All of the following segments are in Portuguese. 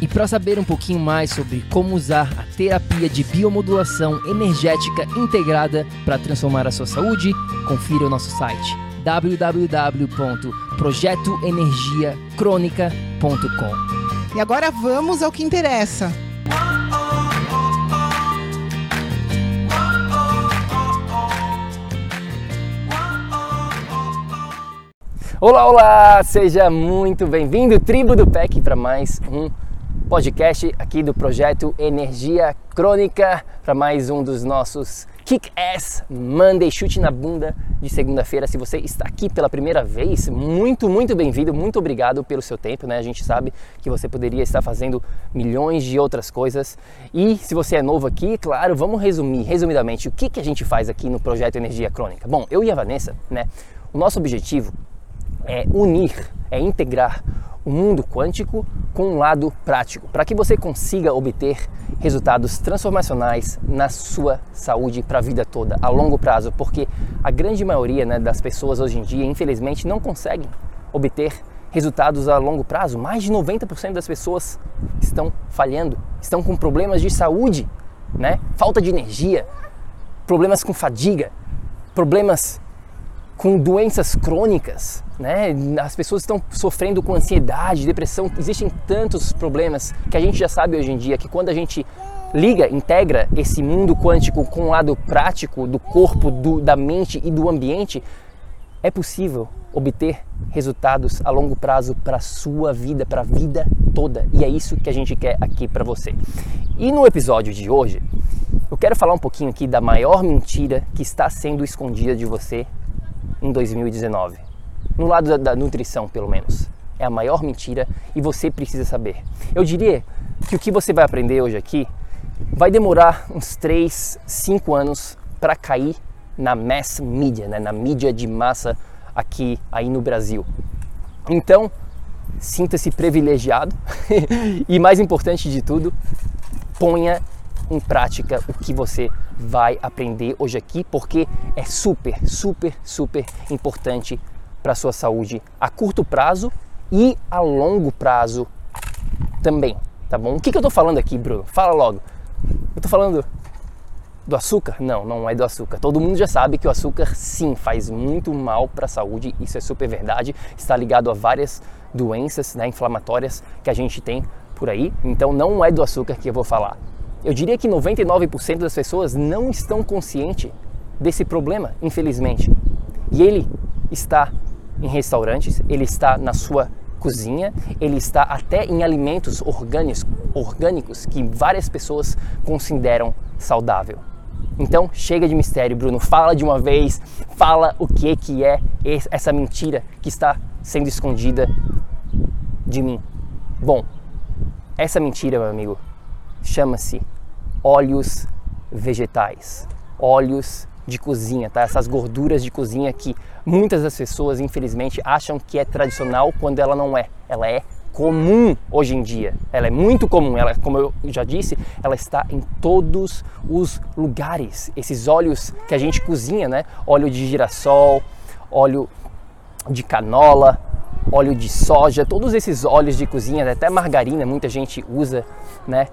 E para saber um pouquinho mais sobre como usar a terapia de biomodulação energética integrada para transformar a sua saúde, confira o nosso site www.projetoenergiacronica.com. E agora vamos ao que interessa. Olá, olá! Seja muito bem-vindo, tribo do PEC, para mais um podcast aqui do projeto Energia Crônica para mais um dos nossos Kick-Ass Monday Chute na Bunda de segunda-feira. Se você está aqui pela primeira vez, muito, muito bem-vindo, muito obrigado pelo seu tempo, né? A gente sabe que você poderia estar fazendo milhões de outras coisas. E se você é novo aqui, claro, vamos resumir, resumidamente, o que, que a gente faz aqui no projeto Energia Crônica. Bom, eu e a Vanessa, né? O nosso objetivo é unir, é integrar o mundo quântico com um lado prático, para que você consiga obter resultados transformacionais na sua saúde para a vida toda, a longo prazo, porque a grande maioria né, das pessoas hoje em dia, infelizmente, não conseguem obter resultados a longo prazo. Mais de 90% das pessoas estão falhando, estão com problemas de saúde, né? falta de energia, problemas com fadiga, problemas com doenças crônicas, né? As pessoas estão sofrendo com ansiedade, depressão, existem tantos problemas que a gente já sabe hoje em dia que quando a gente liga, integra esse mundo quântico com o lado prático do corpo, do, da mente e do ambiente, é possível obter resultados a longo prazo para a sua vida, para a vida toda. E é isso que a gente quer aqui para você. E no episódio de hoje, eu quero falar um pouquinho aqui da maior mentira que está sendo escondida de você em 2019. No lado da, da nutrição, pelo menos. É a maior mentira e você precisa saber. Eu diria que o que você vai aprender hoje aqui vai demorar uns 3, 5 anos para cair na mass media, né? na mídia de massa aqui aí no Brasil. Então, sinta-se privilegiado e mais importante de tudo, ponha em prática o que você vai aprender hoje aqui, porque é super, super, super importante para a sua saúde a curto prazo e a longo prazo também, tá bom? O que, que eu estou falando aqui, Bruno? Fala logo. Eu estou falando do açúcar? Não, não é do açúcar. Todo mundo já sabe que o açúcar sim faz muito mal para a saúde, isso é super verdade. Está ligado a várias doenças né, inflamatórias que a gente tem por aí. Então não é do açúcar que eu vou falar. Eu diria que 99% das pessoas não estão conscientes desse problema, infelizmente. E ele está em restaurantes, ele está na sua cozinha, ele está até em alimentos orgânicos, orgânicos que várias pessoas consideram saudável. Então, chega de mistério, Bruno. Fala de uma vez, fala o que que é essa mentira que está sendo escondida de mim. Bom, essa mentira, meu amigo, chama-se óleos vegetais, óleos de cozinha, tá? Essas gorduras de cozinha que muitas das pessoas, infelizmente, acham que é tradicional quando ela não é. Ela é comum hoje em dia. Ela é muito comum. Ela, como eu já disse, ela está em todos os lugares. Esses óleos que a gente cozinha, né? Óleo de girassol, óleo de canola, óleo de soja, todos esses óleos de cozinha, até margarina, muita gente usa, né?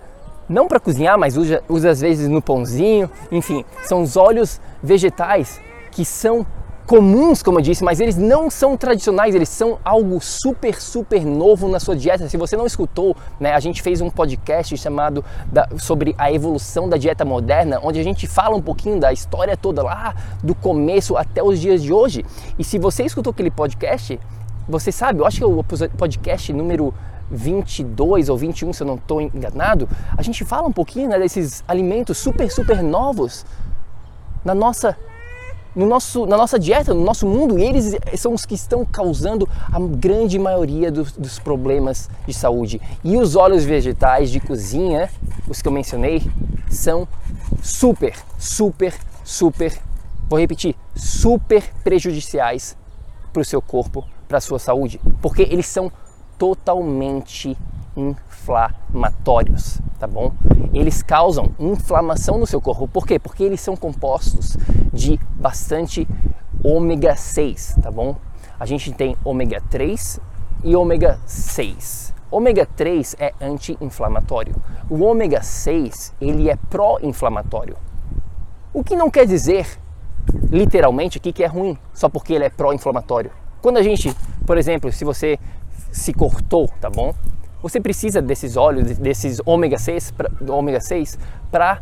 Não para cozinhar, mas usa, usa às vezes no pãozinho. Enfim, são os óleos vegetais que são comuns, como eu disse, mas eles não são tradicionais, eles são algo super, super novo na sua dieta. Se você não escutou, né, a gente fez um podcast chamado da, sobre a evolução da dieta moderna, onde a gente fala um pouquinho da história toda lá, do começo até os dias de hoje. E se você escutou aquele podcast, você sabe, eu acho que é o podcast número 22 ou 21, se eu não estou enganado, a gente fala um pouquinho né, desses alimentos super, super novos na nossa no nosso, na nossa dieta, no nosso mundo, e eles são os que estão causando a grande maioria dos, dos problemas de saúde. E os óleos vegetais de cozinha, os que eu mencionei, são super, super, super, vou repetir, super prejudiciais para o seu corpo, para a sua saúde, porque eles são totalmente inflamatórios, tá bom? Eles causam inflamação no seu corpo. Por quê? Porque eles são compostos de bastante ômega 6, tá bom? A gente tem ômega 3 e ômega 6. Ômega 3 é anti-inflamatório. O ômega 6, ele é pró-inflamatório. O que não quer dizer literalmente aqui que é ruim, só porque ele é pró-inflamatório. Quando a gente, por exemplo, se você se cortou, tá bom? você precisa desses óleos, desses ômega 6, pra, ômega 6 para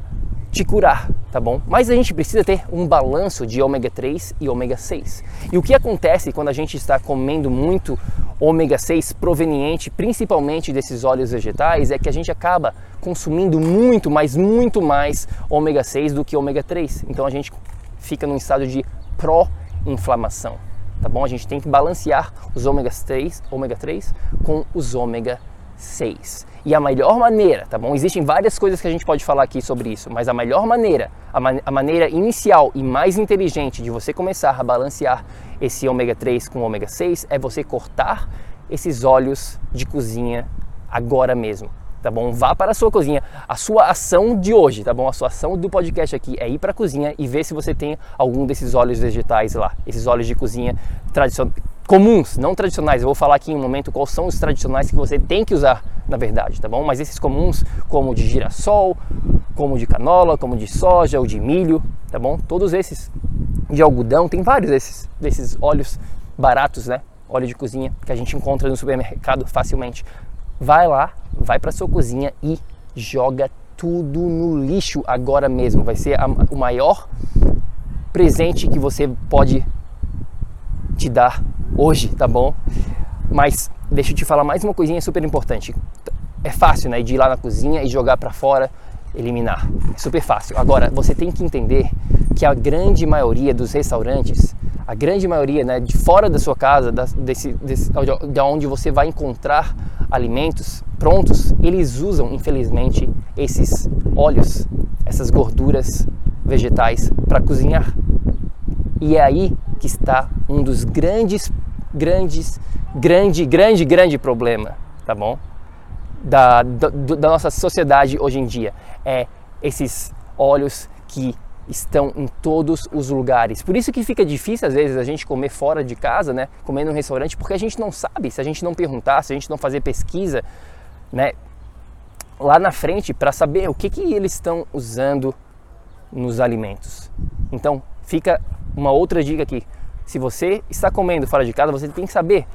te curar, tá bom? Mas a gente precisa ter um balanço de ômega 3 e ômega 6. E o que acontece quando a gente está comendo muito ômega 6 proveniente principalmente desses óleos vegetais é que a gente acaba consumindo muito, mas muito mais ômega 6 do que ômega 3. Então a gente fica num estado de pró-inflamação, tá bom? A gente tem que balancear os ômega 3, ômega 3 com os ômega 6. E a melhor maneira, tá bom? Existem várias coisas que a gente pode falar aqui sobre isso, mas a melhor maneira, a, man a maneira inicial e mais inteligente de você começar a balancear esse ômega 3 com ômega 6 é você cortar esses óleos de cozinha agora mesmo tá bom? Vá para a sua cozinha. A sua ação de hoje, tá bom? A sua ação do podcast aqui é ir para a cozinha e ver se você tem algum desses óleos vegetais lá, esses óleos de cozinha tradicionais comuns, não tradicionais. Eu vou falar aqui em um momento quais são os tradicionais que você tem que usar, na verdade, tá bom? Mas esses comuns, como de girassol, como de canola, como de soja ou de milho, tá bom? Todos esses de algodão, tem vários desses, desses óleos baratos, né? Óleo de cozinha que a gente encontra no supermercado facilmente. Vai lá, vai para sua cozinha e joga tudo no lixo agora mesmo. Vai ser a, o maior presente que você pode te dar hoje, tá bom? Mas deixa eu te falar mais uma coisinha super importante. É fácil, né, de ir lá na cozinha e jogar para fora, eliminar. Super fácil. Agora, você tem que entender que a grande maioria dos restaurantes, a grande maioria, né, de fora da sua casa, da, desse, desse, de onde você vai encontrar alimentos prontos, eles usam, infelizmente, esses óleos, essas gorduras vegetais para cozinhar. E é aí que está um dos grandes, grandes, grande, grande, grande problema, tá bom? Da, da, da nossa sociedade hoje em dia. É esses óleos que estão em todos os lugares. Por isso que fica difícil às vezes a gente comer fora de casa, né? Comer num restaurante, porque a gente não sabe, se a gente não perguntar, se a gente não fazer pesquisa, né? Lá na frente para saber o que que eles estão usando nos alimentos. Então, fica uma outra dica aqui. Se você está comendo fora de casa, você tem que saber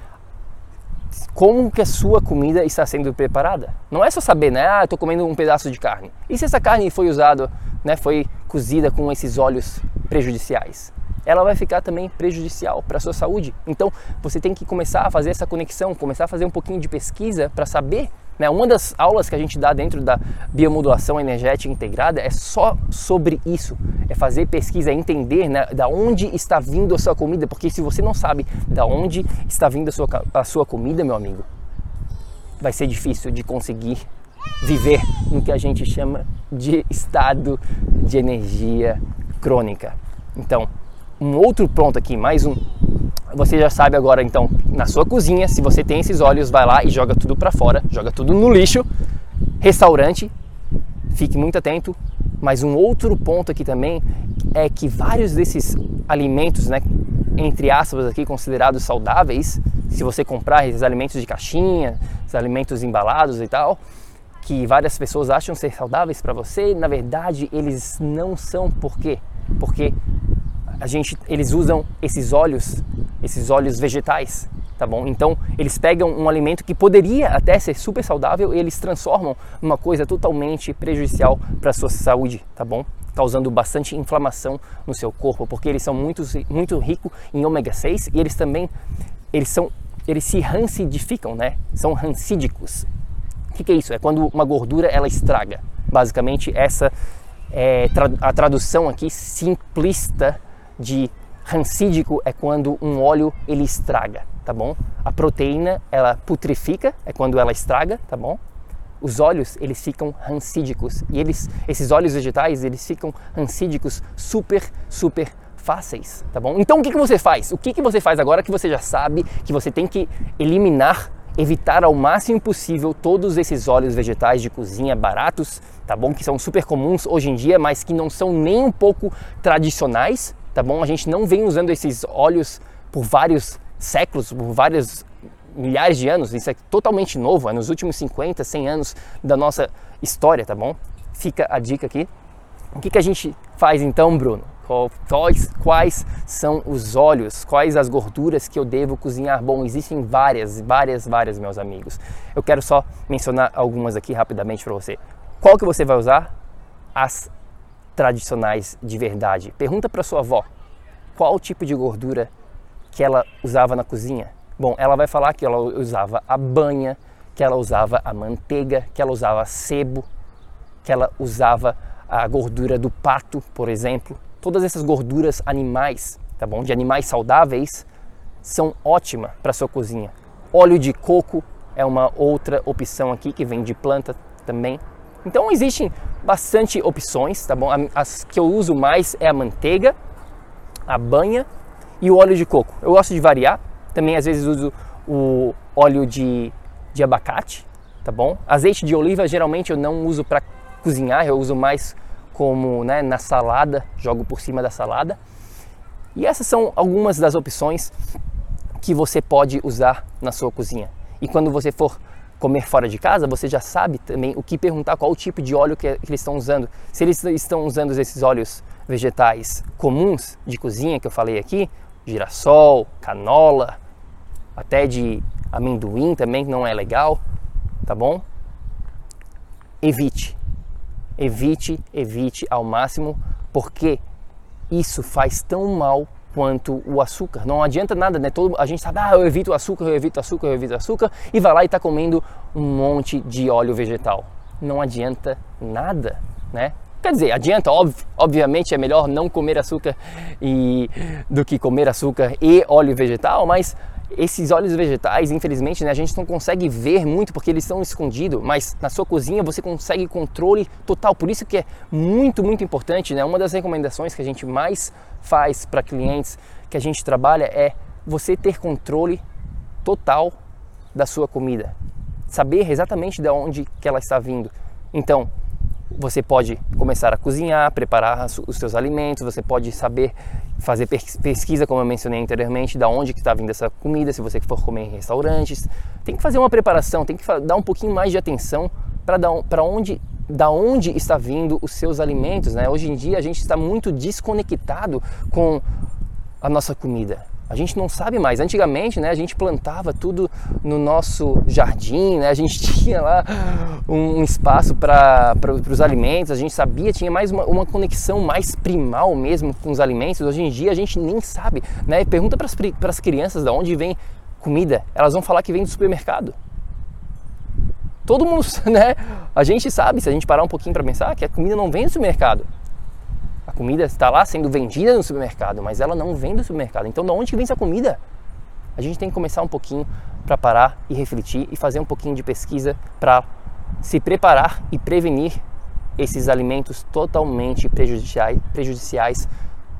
como que a sua comida está sendo preparada. Não é só saber, né? Ah, estou comendo um pedaço de carne. E se essa carne foi usada, né, foi cozida com esses óleos prejudiciais? Ela vai ficar também prejudicial para a sua saúde. Então, você tem que começar a fazer essa conexão, começar a fazer um pouquinho de pesquisa para saber né? Uma das aulas que a gente dá dentro da biomodulação energética integrada é só sobre isso, é fazer pesquisa, é entender né, da onde está vindo a sua comida, porque se você não sabe da onde está vindo a sua, a sua comida, meu amigo, vai ser difícil de conseguir viver no que a gente chama de estado de energia crônica. Então, um outro ponto aqui, mais um você já sabe agora então na sua cozinha, se você tem esses óleos, vai lá e joga tudo para fora, joga tudo no lixo. Restaurante, fique muito atento. Mas um outro ponto aqui também é que vários desses alimentos, né, entre aspas aqui considerados saudáveis, se você comprar esses alimentos de caixinha, esses alimentos embalados e tal, que várias pessoas acham ser saudáveis para você, na verdade eles não são. Por quê? Porque a gente, eles usam esses óleos, esses óleos vegetais, tá bom? Então eles pegam um alimento que poderia até ser super saudável e eles transformam numa coisa totalmente prejudicial para a sua saúde, tá bom? Causando bastante inflamação no seu corpo, porque eles são muito, muito ricos em ômega 6 e eles também eles são eles se rancidificam, né? São rancídicos. O que, que é isso? É quando uma gordura ela estraga. Basicamente essa é a tradução aqui simplista de rancídico é quando um óleo ele estraga, tá bom? A proteína ela putrifica, é quando ela estraga, tá bom? Os óleos eles ficam rancídicos e eles, esses óleos vegetais eles ficam rancídicos super super fáceis, tá bom? Então o que, que você faz? O que, que você faz agora que você já sabe que você tem que eliminar evitar ao máximo possível todos esses óleos vegetais de cozinha baratos, tá bom? Que são super comuns hoje em dia, mas que não são nem um pouco tradicionais, tá bom? A gente não vem usando esses óleos por vários séculos, por vários milhares de anos, isso é totalmente novo, é nos últimos 50, 100 anos da nossa história, tá bom? Fica a dica aqui. O que, que a gente faz então, Bruno? Quais, quais são os óleos, quais as gorduras que eu devo cozinhar? Bom, existem várias, várias, várias, meus amigos. Eu quero só mencionar algumas aqui rapidamente para você. Qual que você vai usar? As tradicionais de verdade. Pergunta para sua avó qual tipo de gordura que ela usava na cozinha. Bom, ela vai falar que ela usava a banha, que ela usava a manteiga, que ela usava sebo, que ela usava a gordura do pato, por exemplo todas essas gorduras animais, tá bom? De animais saudáveis são ótimas para sua cozinha. Óleo de coco é uma outra opção aqui que vem de planta também. Então existem bastante opções, tá bom? As que eu uso mais é a manteiga, a banha e o óleo de coco. Eu gosto de variar. Também às vezes uso o óleo de, de abacate, tá bom? Azeite de oliva geralmente eu não uso para cozinhar, eu uso mais como né, na salada, jogo por cima da salada. E essas são algumas das opções que você pode usar na sua cozinha. E quando você for comer fora de casa, você já sabe também o que perguntar, qual o tipo de óleo que, eles estão usando. Se eles estão usando esses óleos vegetais comuns de cozinha que eu falei aqui, girassol, canola, até de amendoim também, que não é legal, tá bom? Evite evite, evite ao máximo, porque isso faz tão mal quanto o açúcar. Não adianta nada, né? Todo, a gente sabe, ah, eu evito açúcar, eu evito açúcar, eu evito açúcar, e vai lá e está comendo um monte de óleo vegetal. Não adianta nada, né? Quer dizer, adianta, obviamente é melhor não comer açúcar e, do que comer açúcar e óleo vegetal, mas esses óleos vegetais, infelizmente, né, a gente não consegue ver muito porque eles estão escondidos, mas na sua cozinha você consegue controle total. Por isso que é muito, muito importante, né? Uma das recomendações que a gente mais faz para clientes que a gente trabalha é você ter controle total da sua comida. Saber exatamente de onde que ela está vindo. Então, você pode começar a cozinhar, preparar os seus alimentos, você pode saber fazer pesquisa, como eu mencionei anteriormente, da onde que está vindo essa comida, se você for comer em restaurantes. Tem que fazer uma preparação, tem que dar um pouquinho mais de atenção para onde da onde está vindo os seus alimentos, né? Hoje em dia a gente está muito desconectado com a nossa comida. A gente não sabe mais. Antigamente, né, a gente plantava tudo no nosso jardim, né? A gente tinha lá um espaço para os alimentos, a gente sabia, tinha mais uma, uma, conexão mais primal mesmo com os alimentos. Hoje em dia a gente nem sabe, né? Pergunta para as crianças de onde vem comida, elas vão falar que vem do supermercado. Todo mundo, né? A gente sabe, se a gente parar um pouquinho para pensar, que a comida não vem do supermercado comida está lá sendo vendida no supermercado, mas ela não vem do supermercado. Então, de onde vem essa comida? A gente tem que começar um pouquinho para parar e refletir e fazer um pouquinho de pesquisa para se preparar e prevenir esses alimentos totalmente prejudiciais, prejudiciais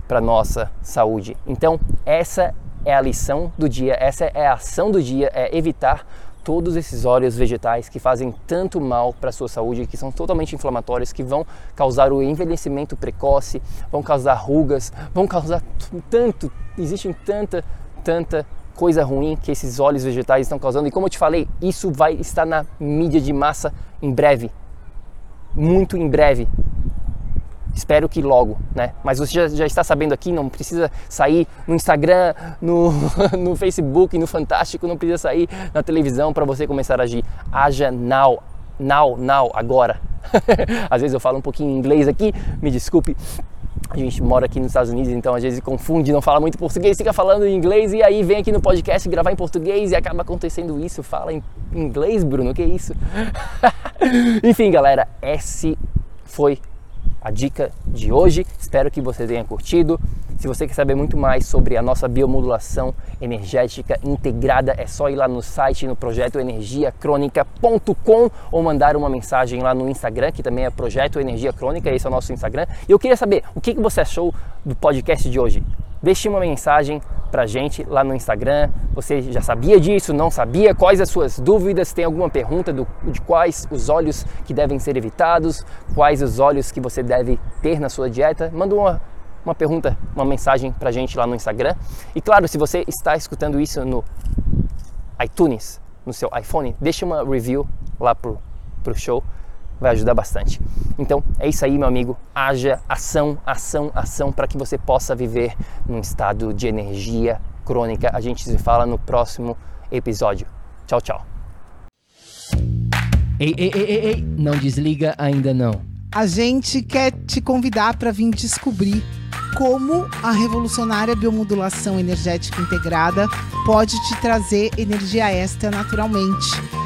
para nossa saúde. Então, essa é a lição do dia, essa é a ação do dia, é evitar todos esses óleos vegetais que fazem tanto mal para a sua saúde, que são totalmente inflamatórios, que vão causar o envelhecimento precoce, vão causar rugas, vão causar tanto, existe tanta, tanta coisa ruim que esses óleos vegetais estão causando. E como eu te falei, isso vai estar na mídia de massa em breve, muito em breve. Espero que logo, né? Mas você já, já está sabendo aqui, não precisa sair no Instagram, no, no Facebook, no Fantástico, não precisa sair na televisão para você começar a agir. Haja now, now, now, agora. às vezes eu falo um pouquinho em inglês aqui, me desculpe. A gente mora aqui nos Estados Unidos, então às vezes confunde, não fala muito português, fica falando em inglês e aí vem aqui no podcast gravar em português e acaba acontecendo isso. Fala em inglês, Bruno, que isso? Enfim, galera, esse foi a dica de hoje. Espero que você tenha curtido. Se você quer saber muito mais sobre a nossa biomodulação energética integrada, é só ir lá no site no projeto energiacrônica.com ou mandar uma mensagem lá no Instagram, que também é Projeto Energia Crônica, esse é o nosso Instagram. E eu queria saber o que você achou do podcast de hoje. Deixe uma mensagem pra gente lá no Instagram. Você já sabia disso? Não sabia? Quais as suas dúvidas? Tem alguma pergunta do, de quais os óleos que devem ser evitados? Quais os óleos que você deve ter na sua dieta? Manda uma, uma pergunta, uma mensagem pra gente lá no Instagram. E claro, se você está escutando isso no iTunes, no seu iPhone, deixa uma review lá pro, pro show vai ajudar bastante. Então é isso aí, meu amigo. Haja ação, ação, ação para que você possa viver num estado de energia crônica. A gente se fala no próximo episódio. Tchau, tchau. Ei, ei, ei, ei, ei, não desliga ainda não. A gente quer te convidar para vir descobrir como a revolucionária biomodulação energética integrada pode te trazer energia extra naturalmente